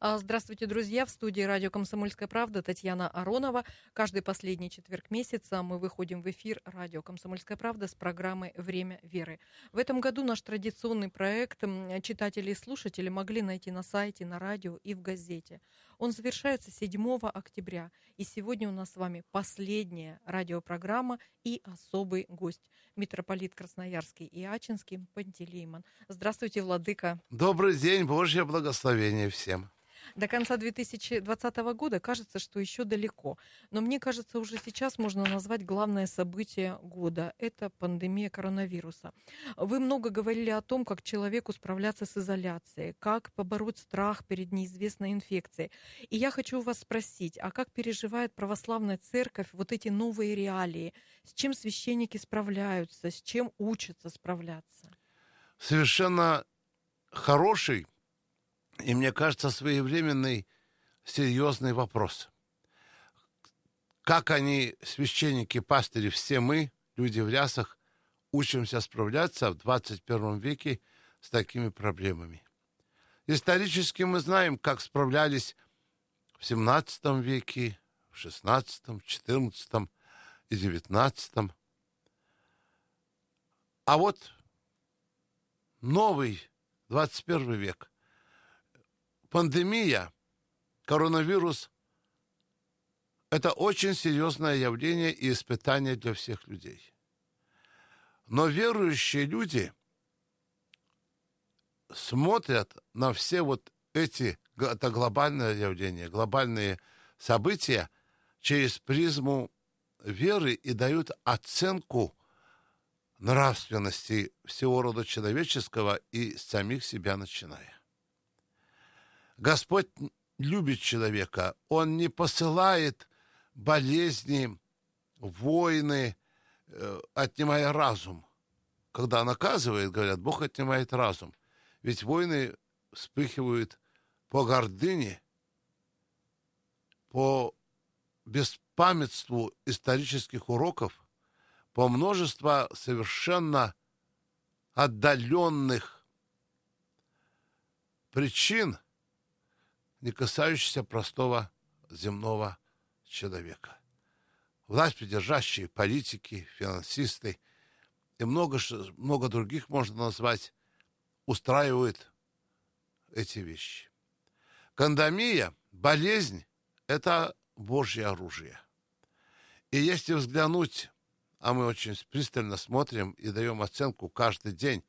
А, здравствуйте, друзья! В студии радио «Комсомольская правда» Татьяна Аронова. Каждый последний четверг месяца мы выходим в эфир радио «Комсомольская правда» с программой «Время веры». В этом году наш традиционный проект читатели и слушатели могли найти на сайте, на радио и в газете. Он завершается 7 октября. И сегодня у нас с вами последняя радиопрограмма и особый гость. Митрополит Красноярский и Ачинский Пантелеймон. Здравствуйте, Владыка. Добрый день, Божье благословение всем. До конца 2020 года кажется, что еще далеко. Но мне кажется, уже сейчас можно назвать главное событие года. Это пандемия коронавируса. Вы много говорили о том, как человеку справляться с изоляцией, как побороть страх перед неизвестной инфекцией. И я хочу вас спросить, а как переживает православная церковь вот эти новые реалии? С чем священники справляются, с чем учатся справляться? Совершенно хороший и, мне кажется, своевременный, серьезный вопрос. Как они, священники, пастыри, все мы, люди в рясах, учимся справляться в 21 веке с такими проблемами. Исторически мы знаем, как справлялись в 17 веке, в 16, 14 и 19. А вот новый 21 век – пандемия, коронавирус – это очень серьезное явление и испытание для всех людей. Но верующие люди смотрят на все вот эти, это глобальное явление, глобальные события через призму веры и дают оценку нравственности всего рода человеческого и самих себя начиная. Господь любит человека. Он не посылает болезни, войны, э, отнимая разум. Когда наказывает, говорят, Бог отнимает разум. Ведь войны вспыхивают по гордыне, по беспамятству исторических уроков, по множеству совершенно отдаленных причин – не касающийся простого земного человека. Власть придержащие политики, финансисты и много, много других можно назвать устраивают эти вещи. Кандамия, болезнь – это Божье оружие. И если взглянуть, а мы очень пристально смотрим и даем оценку каждый день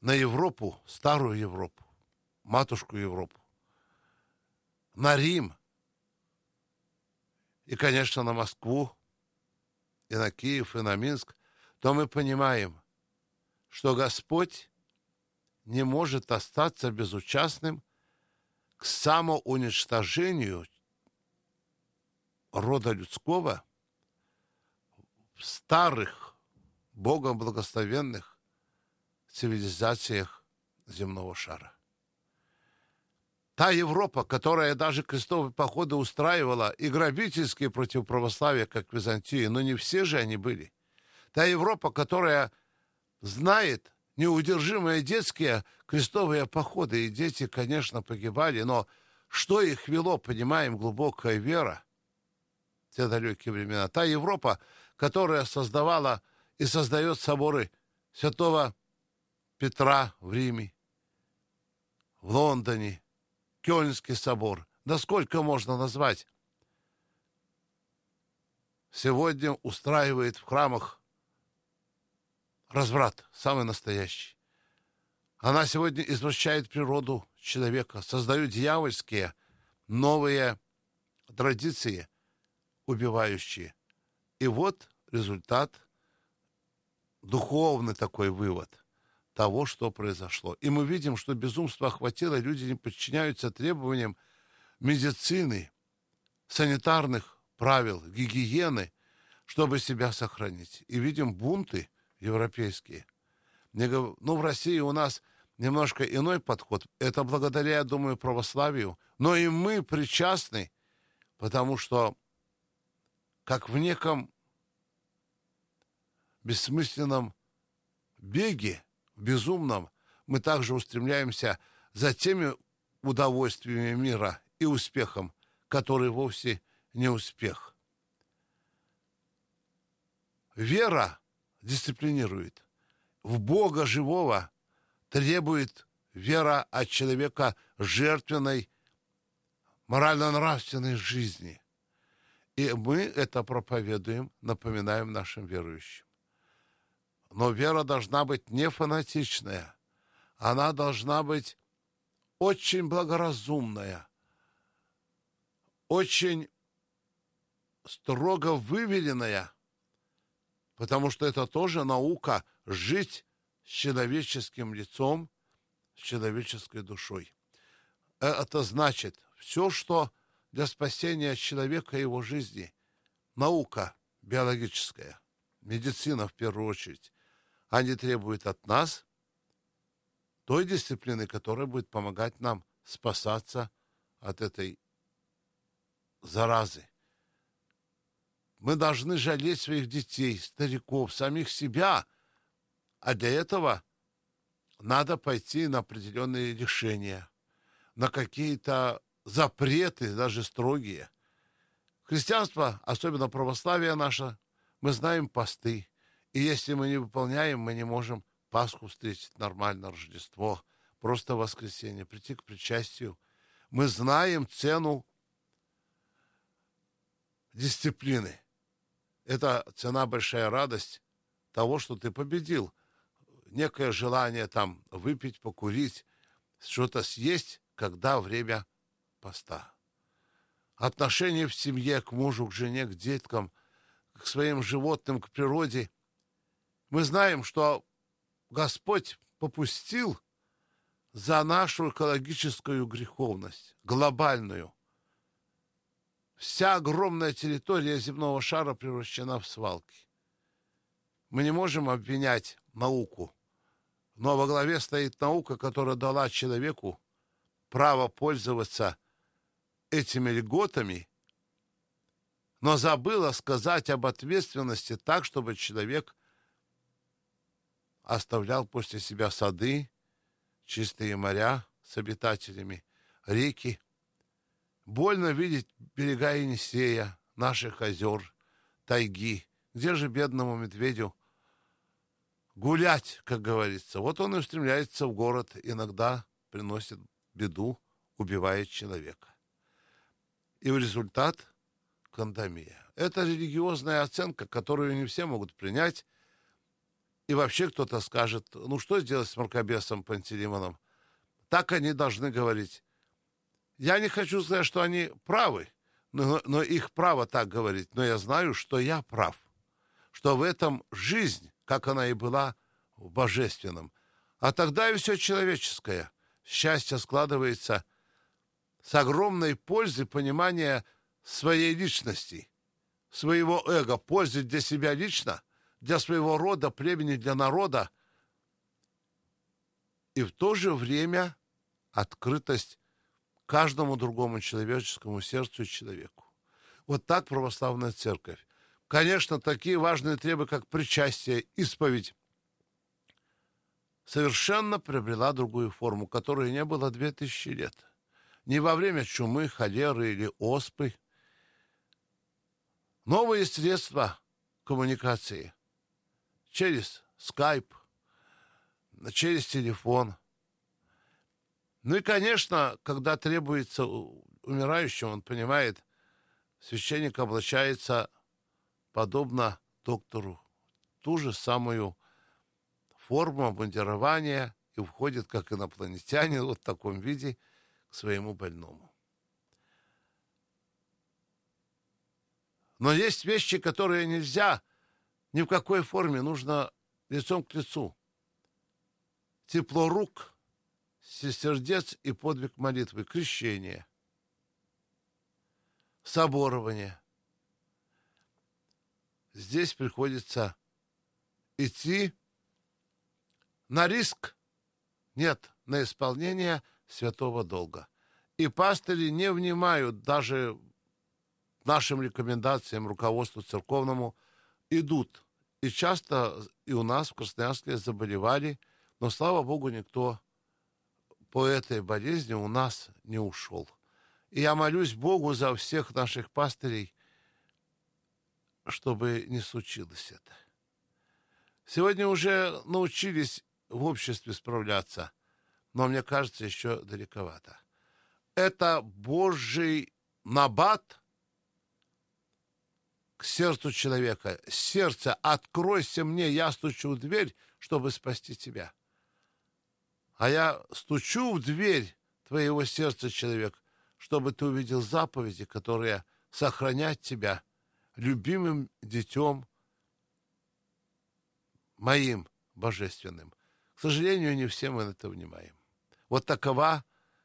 на Европу, старую Европу, матушку Европу, на Рим и, конечно, на Москву, и на Киев, и на Минск, то мы понимаем, что Господь не может остаться безучастным к самоуничтожению рода людского в старых, Богом благословенных цивилизациях земного шара. Та Европа, которая даже крестовые походы устраивала и грабительские против православия, как Византии, но не все же они были. Та Европа, которая знает неудержимые детские крестовые походы, и дети, конечно, погибали, но что их вело, понимаем, глубокая вера в те далекие времена. Та Европа, которая создавала и создает соборы святого Петра в Риме, в Лондоне, Кёльнский собор. Да сколько можно назвать? Сегодня устраивает в храмах разврат, самый настоящий. Она сегодня извращает природу человека, создает дьявольские новые традиции, убивающие. И вот результат, духовный такой вывод – того, что произошло. И мы видим, что безумство охватило, люди не подчиняются требованиям медицины, санитарных правил, гигиены, чтобы себя сохранить. И видим бунты европейские. Ну, в России у нас немножко иной подход. Это благодаря, я думаю, православию. Но и мы причастны, потому что как в неком бессмысленном беге безумном, мы также устремляемся за теми удовольствиями мира и успехом, который вовсе не успех. Вера дисциплинирует. В Бога живого требует вера от человека жертвенной, морально-нравственной жизни. И мы это проповедуем, напоминаем нашим верующим. Но вера должна быть не фанатичная. Она должна быть очень благоразумная, очень строго выверенная, потому что это тоже наука жить с человеческим лицом, с человеческой душой. Э, это значит, все, что для спасения человека и его жизни, наука биологическая, медицина в первую очередь, они требуют от нас той дисциплины, которая будет помогать нам спасаться от этой заразы. Мы должны жалеть своих детей, стариков, самих себя, а для этого надо пойти на определенные решения, на какие-то запреты, даже строгие. Христианство, особенно православие наше, мы знаем посты. И если мы не выполняем, мы не можем Пасху встретить нормально, Рождество, просто воскресенье, прийти к причастию. Мы знаем цену дисциплины. Это цена большая радость того, что ты победил. Некое желание там выпить, покурить, что-то съесть, когда время поста. Отношение в семье к мужу, к жене, к деткам, к своим животным, к природе. Мы знаем, что Господь попустил за нашу экологическую греховность, глобальную. Вся огромная территория земного шара превращена в свалки. Мы не можем обвинять науку, но во главе стоит наука, которая дала человеку право пользоваться этими льготами, но забыла сказать об ответственности так, чтобы человек оставлял после себя сады, чистые моря с обитателями, реки. Больно видеть берега Енисея, наших озер, тайги. Где же бедному медведю гулять, как говорится? Вот он и устремляется в город, иногда приносит беду, убивает человека. И в результат кандамия. Это религиозная оценка, которую не все могут принять, и вообще кто-то скажет, ну что сделать с мракобесом Пантелеймоном? Так они должны говорить. Я не хочу сказать, что они правы, но, но их право так говорить. Но я знаю, что я прав. Что в этом жизнь, как она и была в божественном. А тогда и все человеческое. Счастье складывается с огромной пользой понимания своей личности, своего эго, пользы для себя лично – для своего рода, племени, для народа, и в то же время открытость каждому другому человеческому сердцу и человеку. Вот так православная церковь. Конечно, такие важные требы, как причастие, исповедь, совершенно приобрела другую форму, которой не было две тысячи лет. Не во время чумы, холеры или оспы. Новые средства коммуникации через скайп, через телефон. Ну и, конечно, когда требуется умирающему, он понимает, священник облачается подобно доктору, ту же самую форму обмундирования и входит, как инопланетянин, вот в таком виде к своему больному. Но есть вещи, которые нельзя ни в какой форме, нужно лицом к лицу. Тепло рук, сердец и подвиг молитвы, крещение, соборование. Здесь приходится идти на риск, нет, на исполнение святого долга. И пастыри не внимают даже нашим рекомендациям, руководству церковному, идут и часто и у нас в Красноярске заболевали, но, слава богу, никто по этой болезни у нас не ушел. И я молюсь Богу за всех наших пастырей, чтобы не случилось это. Сегодня уже научились в обществе справляться, но мне кажется, еще далековато. Это Божий набат к сердцу человека. Сердце, откройся мне, я стучу в дверь, чтобы спасти тебя. А я стучу в дверь твоего сердца, человек, чтобы ты увидел заповеди, которые сохранят тебя любимым детем моим божественным. К сожалению, не все мы это внимаем. Вот такова,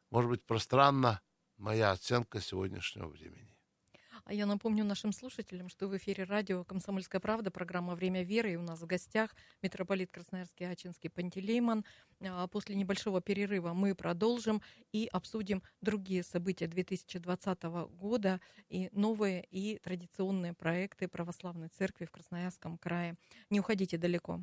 может быть, пространна моя оценка сегодняшнего времени. А я напомню нашим слушателям, что в эфире радио «Комсомольская правда» программа «Время веры». И у нас в гостях митрополит Красноярский Ачинский Пантелеймон. А, после небольшого перерыва мы продолжим и обсудим другие события 2020 года и новые и традиционные проекты Православной Церкви в Красноярском крае. Не уходите далеко.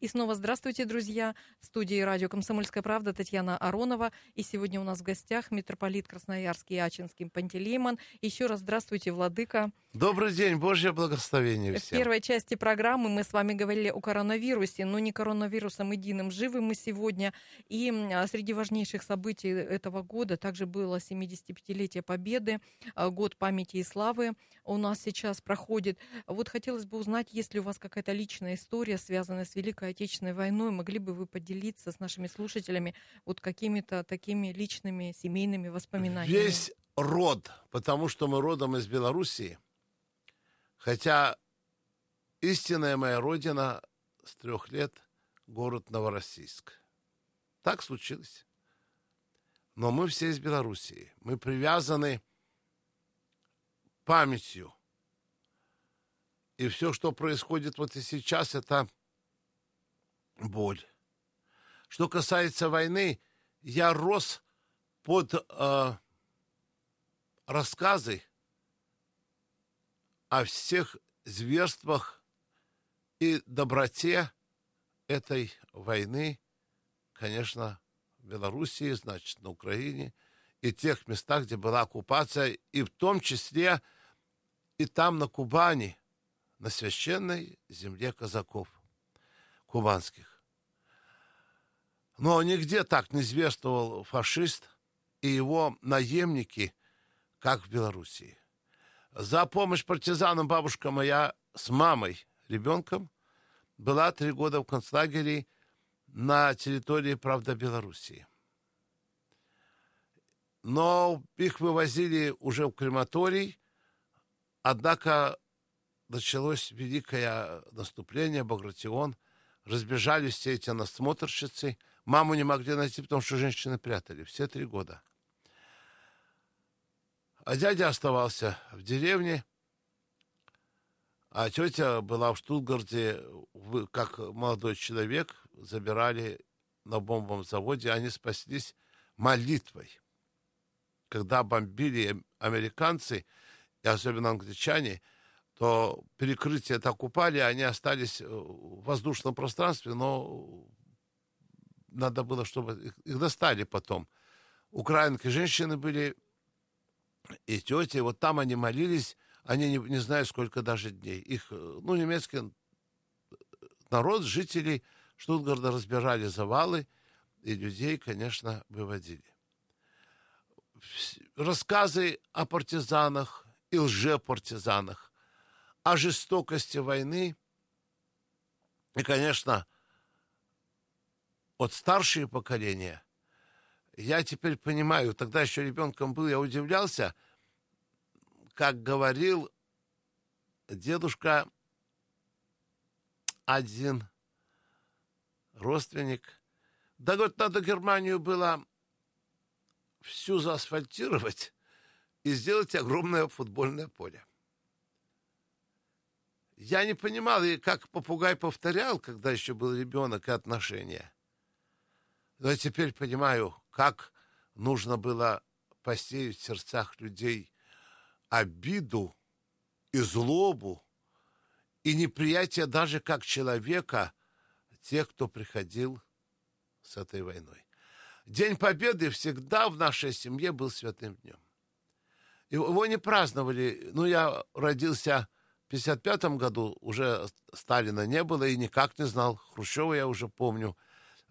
И снова здравствуйте, друзья. В студии радио «Комсомольская правда» Татьяна Аронова. И сегодня у нас в гостях митрополит Красноярский и Ачинский Пантелеймон. Еще раз здравствуйте, Владыка. Добрый день, Божье благословение всем. В первой части программы мы с вами говорили о коронавирусе, но не коронавирусом единым. Живы мы сегодня. И а, среди важнейших событий этого года также было 75-летие Победы, а, год памяти и славы у нас сейчас проходит. Вот хотелось бы узнать, есть ли у вас какая-то личная история, связанная с Великой Отечественной войной, могли бы вы поделиться с нашими слушателями вот какими-то такими личными семейными воспоминаниями? Весь род, потому что мы родом из Белоруссии, хотя истинная моя родина с трех лет город Новороссийск. Так случилось. Но мы все из Белоруссии. Мы привязаны памятью. И все, что происходит вот и сейчас, это боль. Что касается войны, я рос под э, рассказы о всех зверствах и доброте этой войны, конечно, в Белоруссии, значит, на Украине, и тех местах, где была оккупация, и в том числе и там, на Кубани, на священной земле казаков кубанских. Но нигде так не зверствовал фашист и его наемники, как в Белоруссии. За помощь партизанам бабушка моя с мамой, ребенком, была три года в концлагере на территории, правда, Белоруссии. Но их вывозили уже в крематорий, однако началось великое наступление, Багратион, разбежались все эти насмотрщицы – Маму не могли найти, потому что женщины прятали. Все три года. А дядя оставался в деревне, а тетя была в Штутгарте, как молодой человек, забирали на бомбовом заводе, они спаслись молитвой. Когда бомбили американцы, и особенно англичане, то перекрытие так упали, они остались в воздушном пространстве, но надо было, чтобы их, достали потом. Украинки женщины были и тети, вот там они молились, они не, не знаю, сколько даже дней. Их, ну, немецкий народ, жители Штутгарда разбирали завалы, и людей, конечно, выводили. Рассказы о партизанах и лжепартизанах, о жестокости войны, и, конечно, от старшее поколение, я теперь понимаю, тогда еще ребенком был, я удивлялся, как говорил дедушка один родственник. Да, говорит, надо Германию было всю заасфальтировать и сделать огромное футбольное поле. Я не понимал, и как попугай повторял, когда еще был ребенок, и отношения. Но я теперь понимаю, как нужно было посеять в сердцах людей обиду и злобу, и неприятие даже как человека тех, кто приходил с этой войной. День Победы всегда в нашей семье был святым днем. Его не праздновали. Ну, я родился в 55 году, уже Сталина не было и никак не знал. Хрущева я уже помню.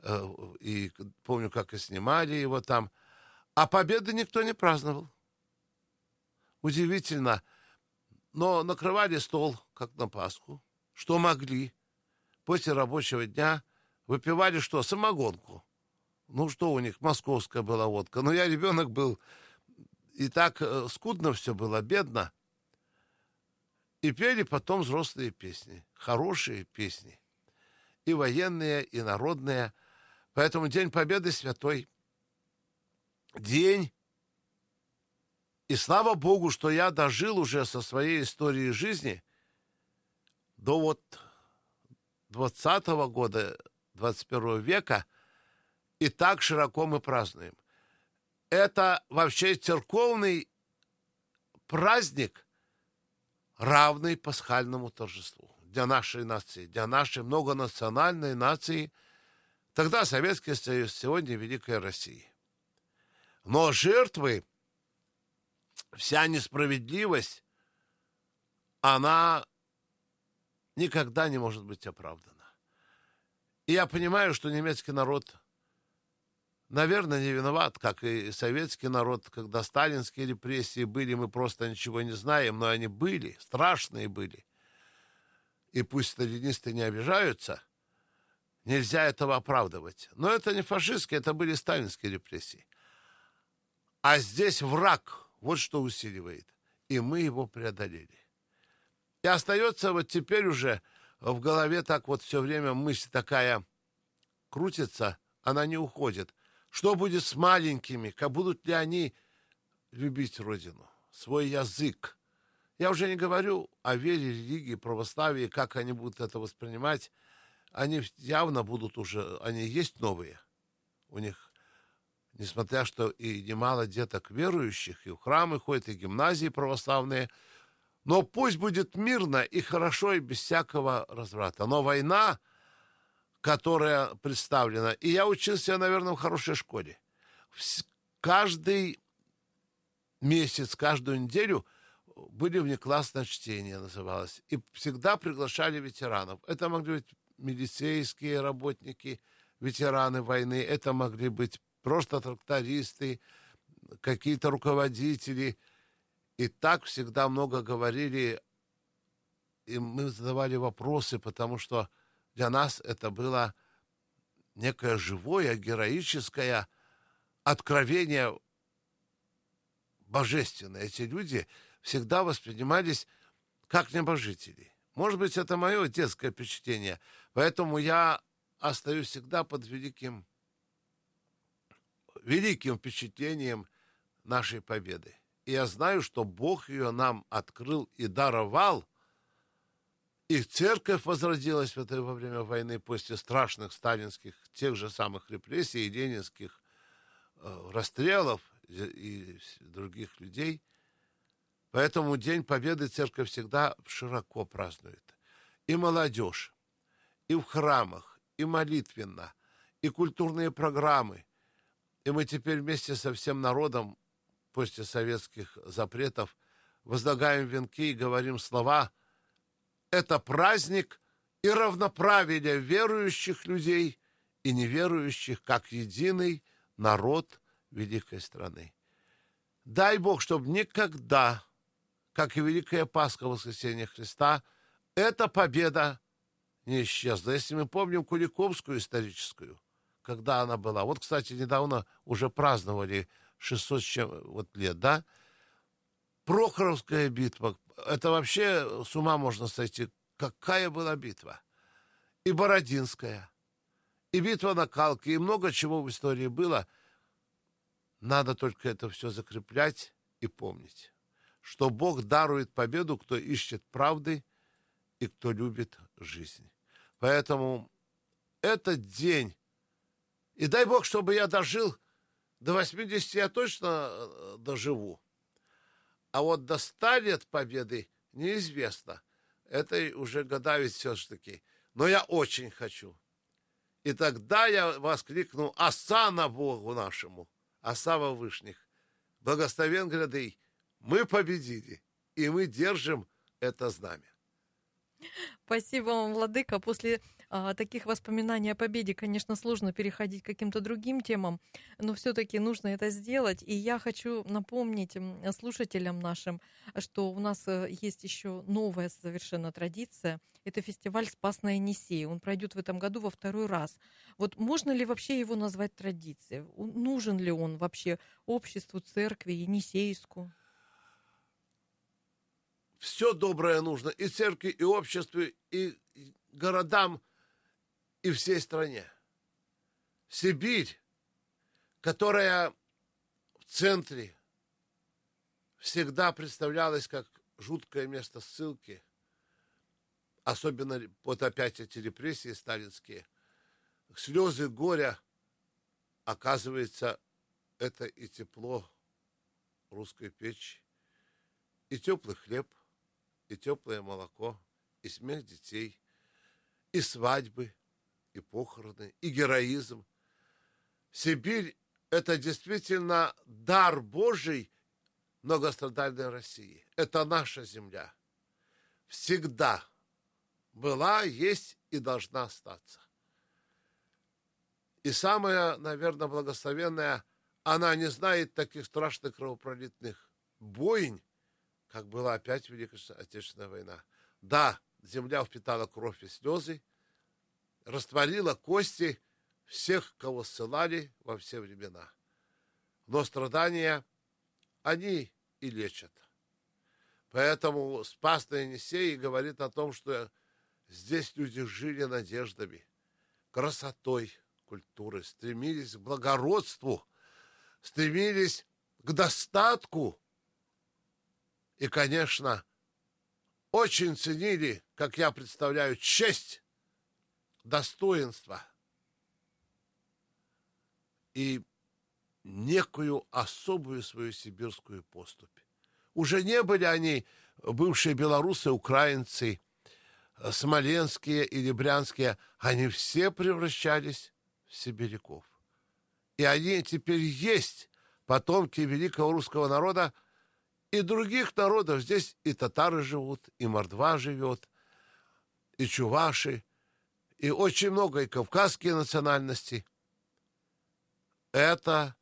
Э, и помню, как и снимали его там. А Победы никто не праздновал. Удивительно. Но накрывали стол, как на Пасху. Что могли. После рабочего дня выпивали что? Самогонку. Ну, что у них? Московская была водка. Но я ребенок был, и так э, скудно все было, бедно. И пели потом взрослые песни, хорошие песни. И военные, и народные. Поэтому День Победы святой. День. И слава Богу, что я дожил уже со своей историей жизни до вот 20 -го года 21 века – и так широко мы празднуем. Это вообще церковный праздник, равный пасхальному торжеству для нашей нации, для нашей многонациональной нации. Тогда Советский Союз, сегодня Великая Россия. Но жертвы, вся несправедливость, она никогда не может быть оправдана. И я понимаю, что немецкий народ наверное, не виноват, как и советский народ, когда сталинские репрессии были, мы просто ничего не знаем, но они были, страшные были. И пусть сталинисты не обижаются, нельзя этого оправдывать. Но это не фашистские, это были сталинские репрессии. А здесь враг, вот что усиливает. И мы его преодолели. И остается вот теперь уже в голове так вот все время мысль такая крутится, она не уходит. Что будет с маленькими? Как будут ли они любить Родину, свой язык? Я уже не говорю о вере, религии, православии, как они будут это воспринимать. Они явно будут уже, они есть новые. У них, несмотря что и немало деток верующих, и в храмы ходят, и гимназии православные, но пусть будет мирно и хорошо, и без всякого разврата. Но война которая представлена. И я учился, наверное, в хорошей школе. Каждый месяц, каждую неделю были внеклассное чтение, называлось. И всегда приглашали ветеранов. Это могли быть милицейские работники, ветераны войны, это могли быть просто трактористы, какие-то руководители. И так всегда много говорили, и мы задавали вопросы, потому что для нас это было некое живое, героическое откровение божественное. Эти люди всегда воспринимались как небожители. Может быть, это мое детское впечатление. Поэтому я остаюсь всегда под великим, великим впечатлением нашей победы. И я знаю, что Бог ее нам открыл и даровал – и церковь возродилась в это во время войны после страшных сталинских, тех же самых репрессий и ленинских э, расстрелов и, других людей. Поэтому День Победы церковь всегда широко празднует. И молодежь, и в храмах, и молитвенно, и культурные программы. И мы теперь вместе со всем народом после советских запретов возлагаем венки и говорим слова – это праздник и равноправие верующих людей и неверующих, как единый народ великой страны. Дай Бог, чтобы никогда, как и Великая Пасха Воскресения Христа, эта победа не исчезла. Если мы помним Куликовскую историческую, когда она была. Вот, кстати, недавно уже праздновали 600 чем, вот, лет, да? Прохоровская битва, это вообще с ума можно сойти. Какая была битва? И Бородинская, и битва на Калке, и много чего в истории было. Надо только это все закреплять и помнить, что Бог дарует победу, кто ищет правды и кто любит жизнь. Поэтому этот день, и дай Бог, чтобы я дожил до 80, я точно э, доживу. А вот до 100 лет победы неизвестно. Это уже года ведь все-таки. Но я очень хочу. И тогда я воскликнул «Оса на Богу нашему, оса во вышних, благословен гряды, мы победили, и мы держим это знамя». Спасибо вам, Владыка. После таких воспоминаний о победе, конечно, сложно переходить к каким-то другим темам, но все-таки нужно это сделать. И я хочу напомнить слушателям нашим, что у нас э, есть еще новая совершенно традиция. Это фестиваль «Спас на Енисее». Он пройдет в этом году во второй раз. Вот можно ли вообще его назвать традицией? Нужен ли он вообще обществу, церкви, Енисейску? Все доброе нужно и церкви, и обществу, и городам, и всей стране. Сибирь, которая в центре всегда представлялась как жуткое место ссылки, особенно вот опять эти репрессии сталинские, слезы горя, оказывается, это и тепло русской печи, и теплый хлеб, и теплое молоко, и смех детей, и свадьбы, и похороны, и героизм. Сибирь – это действительно дар Божий многострадальной России. Это наша земля. Всегда была, есть и должна остаться. И самое, наверное, благословенное, она не знает таких страшных кровопролитных бойнь, как была опять Великая Отечественная война. Да, земля впитала кровь и слезы, растворила кости всех, кого ссылали во все времена. Но страдания они и лечат. Поэтому Спас на Енисей говорит о том, что здесь люди жили надеждами, красотой культуры, стремились к благородству, стремились к достатку и, конечно, очень ценили, как я представляю, честь достоинства и некую особую свою сибирскую поступь. Уже не были они бывшие белорусы, украинцы, смоленские или брянские, они все превращались в сибиряков. И они теперь есть потомки великого русского народа и других народов. Здесь и татары живут, и мордва живет, и чуваши, и очень много и кавказские национальности. Это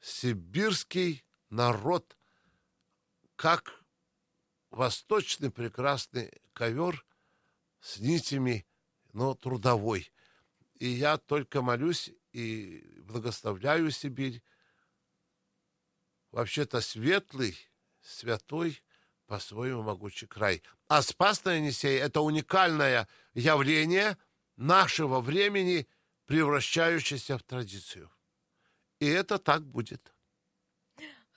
сибирский народ, как восточный прекрасный ковер с нитями, но трудовой. И я только молюсь и благословляю Сибирь. Вообще-то светлый, святой, по-своему могучий край. А Спасная Енисей – это уникальное явление – нашего времени, превращающийся в традицию. И это так будет.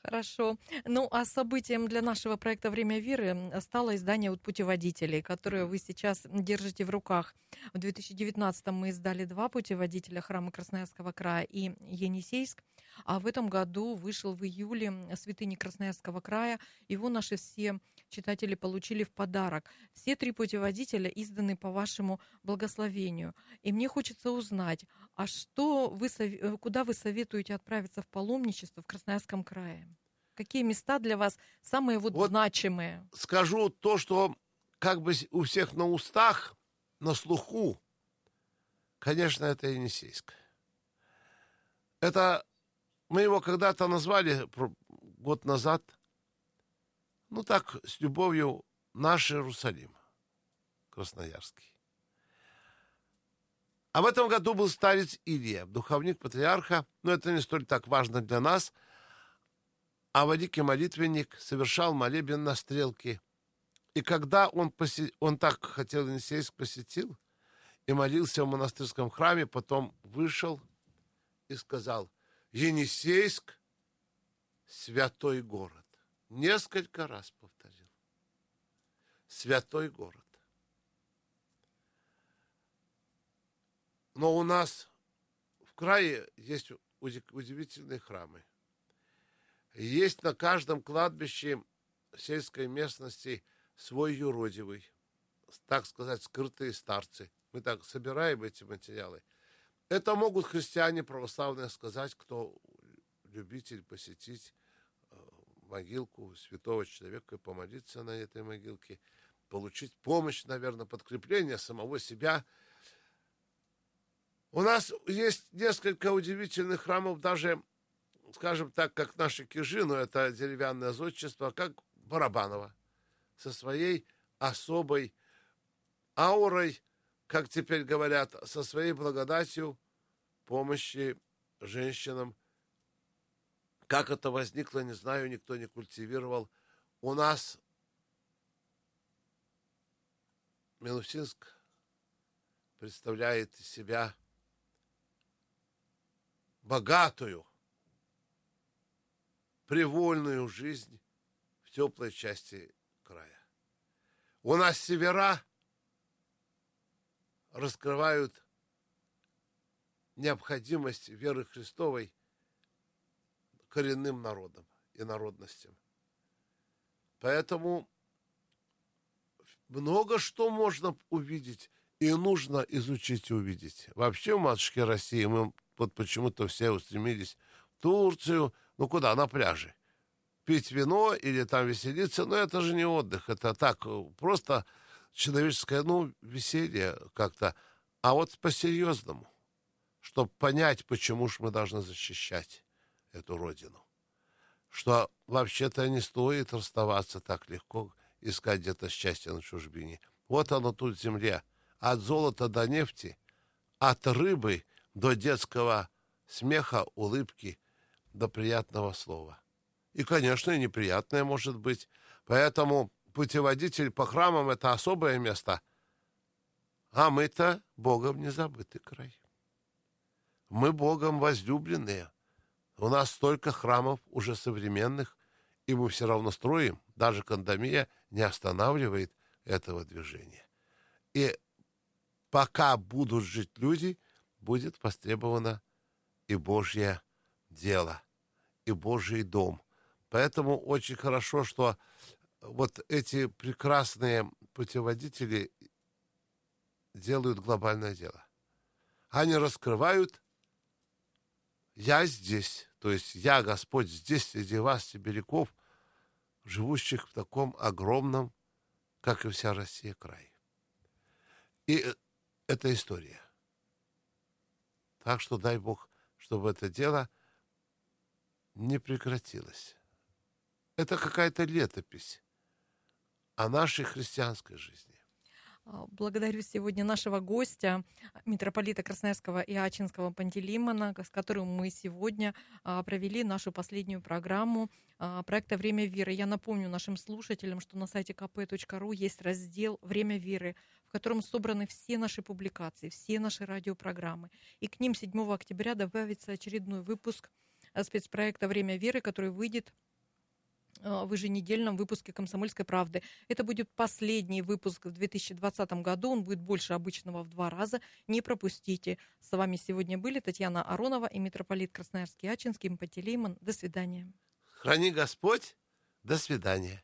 Хорошо. Ну, а событием для нашего проекта «Время веры» стало издание вот путеводителей, которые вы сейчас держите в руках. В 2019 мы издали два путеводителя храма Красноярского края и Енисейск. А в этом году вышел в июле святыни Красноярского края. Его наши все читатели получили в подарок. Все три путеводителя изданы по вашему благословению. И мне хочется узнать, а что вы, э, куда вы советуете отправиться в паломничество в Красноярском крае? Какие места для вас самые вот, вот значимые? Скажу то, что как бы у всех на устах, на слуху, конечно, это Енисейск. Это мы его когда-то назвали год назад, ну так, с любовью, наш Иерусалим, Красноярский. А в этом году был старец Илья, духовник патриарха, но это не столь так важно для нас, а великий молитвенник совершал молебен на стрелке. И когда он, посе... он так хотел Енисейск посетил и молился в монастырском храме, потом вышел и сказал – Енисейск – святой город. Несколько раз повторил. Святой город. Но у нас в крае есть удивительные храмы. Есть на каждом кладбище сельской местности свой юродивый, так сказать, скрытые старцы. Мы так собираем эти материалы. Это могут христиане православные сказать, кто любитель посетить могилку святого человека и помолиться на этой могилке, получить помощь, наверное, подкрепление самого себя. У нас есть несколько удивительных храмов, даже, скажем так, как наши кижи, но это деревянное зодчество, как Барабанова, со своей особой аурой, как теперь говорят, со своей благодатью помощи женщинам. Как это возникло, не знаю, никто не культивировал. У нас Минусинск представляет из себя богатую, привольную жизнь в теплой части края. У нас севера раскрывают необходимость веры Христовой коренным народам и народностям. Поэтому много что можно увидеть и нужно изучить и увидеть. Вообще в матушке России мы вот почему-то все устремились в Турцию, ну куда, на пляже. Пить вино или там веселиться, но это же не отдых, это так, просто человеческое, ну, веселье как-то. А вот по-серьезному, чтобы понять, почему же мы должны защищать эту родину. Что вообще-то не стоит расставаться так легко, искать где-то счастье на чужбине. Вот оно тут в земле. От золота до нефти, от рыбы до детского смеха, улыбки, до приятного слова. И, конечно, и неприятное может быть. Поэтому путеводитель по храмам — это особое место. А мы-то Богом не забытый край. Мы Богом возлюбленные. У нас столько храмов уже современных, и мы все равно строим. Даже кондомия не останавливает этого движения. И пока будут жить люди, будет востребовано и Божье дело, и Божий дом. Поэтому очень хорошо, что вот эти прекрасные путеводители делают глобальное дело. Они раскрывают «Я здесь», то есть «Я, Господь, здесь среди вас, сибиряков, живущих в таком огромном, как и вся Россия, край». И это история. Так что дай Бог, чтобы это дело не прекратилось. Это какая-то летопись о нашей христианской жизни. А, благодарю сегодня нашего гостя, митрополита Красноярского и Ачинского Пантелеймона, с которым мы сегодня а, провели нашу последнюю программу а, проекта «Время веры». Я напомню нашим слушателям, что на сайте kp.ru есть раздел «Время веры», в котором собраны все наши публикации, все наши радиопрограммы. И к ним 7 октября добавится очередной выпуск спецпроекта «Время веры», который выйдет в еженедельном выпуске «Комсомольской правды». Это будет последний выпуск в 2020 году. Он будет больше обычного в два раза. Не пропустите. С вами сегодня были Татьяна Аронова и митрополит Красноярский Ачинский Пантелеймон. До свидания. Храни Господь. До свидания.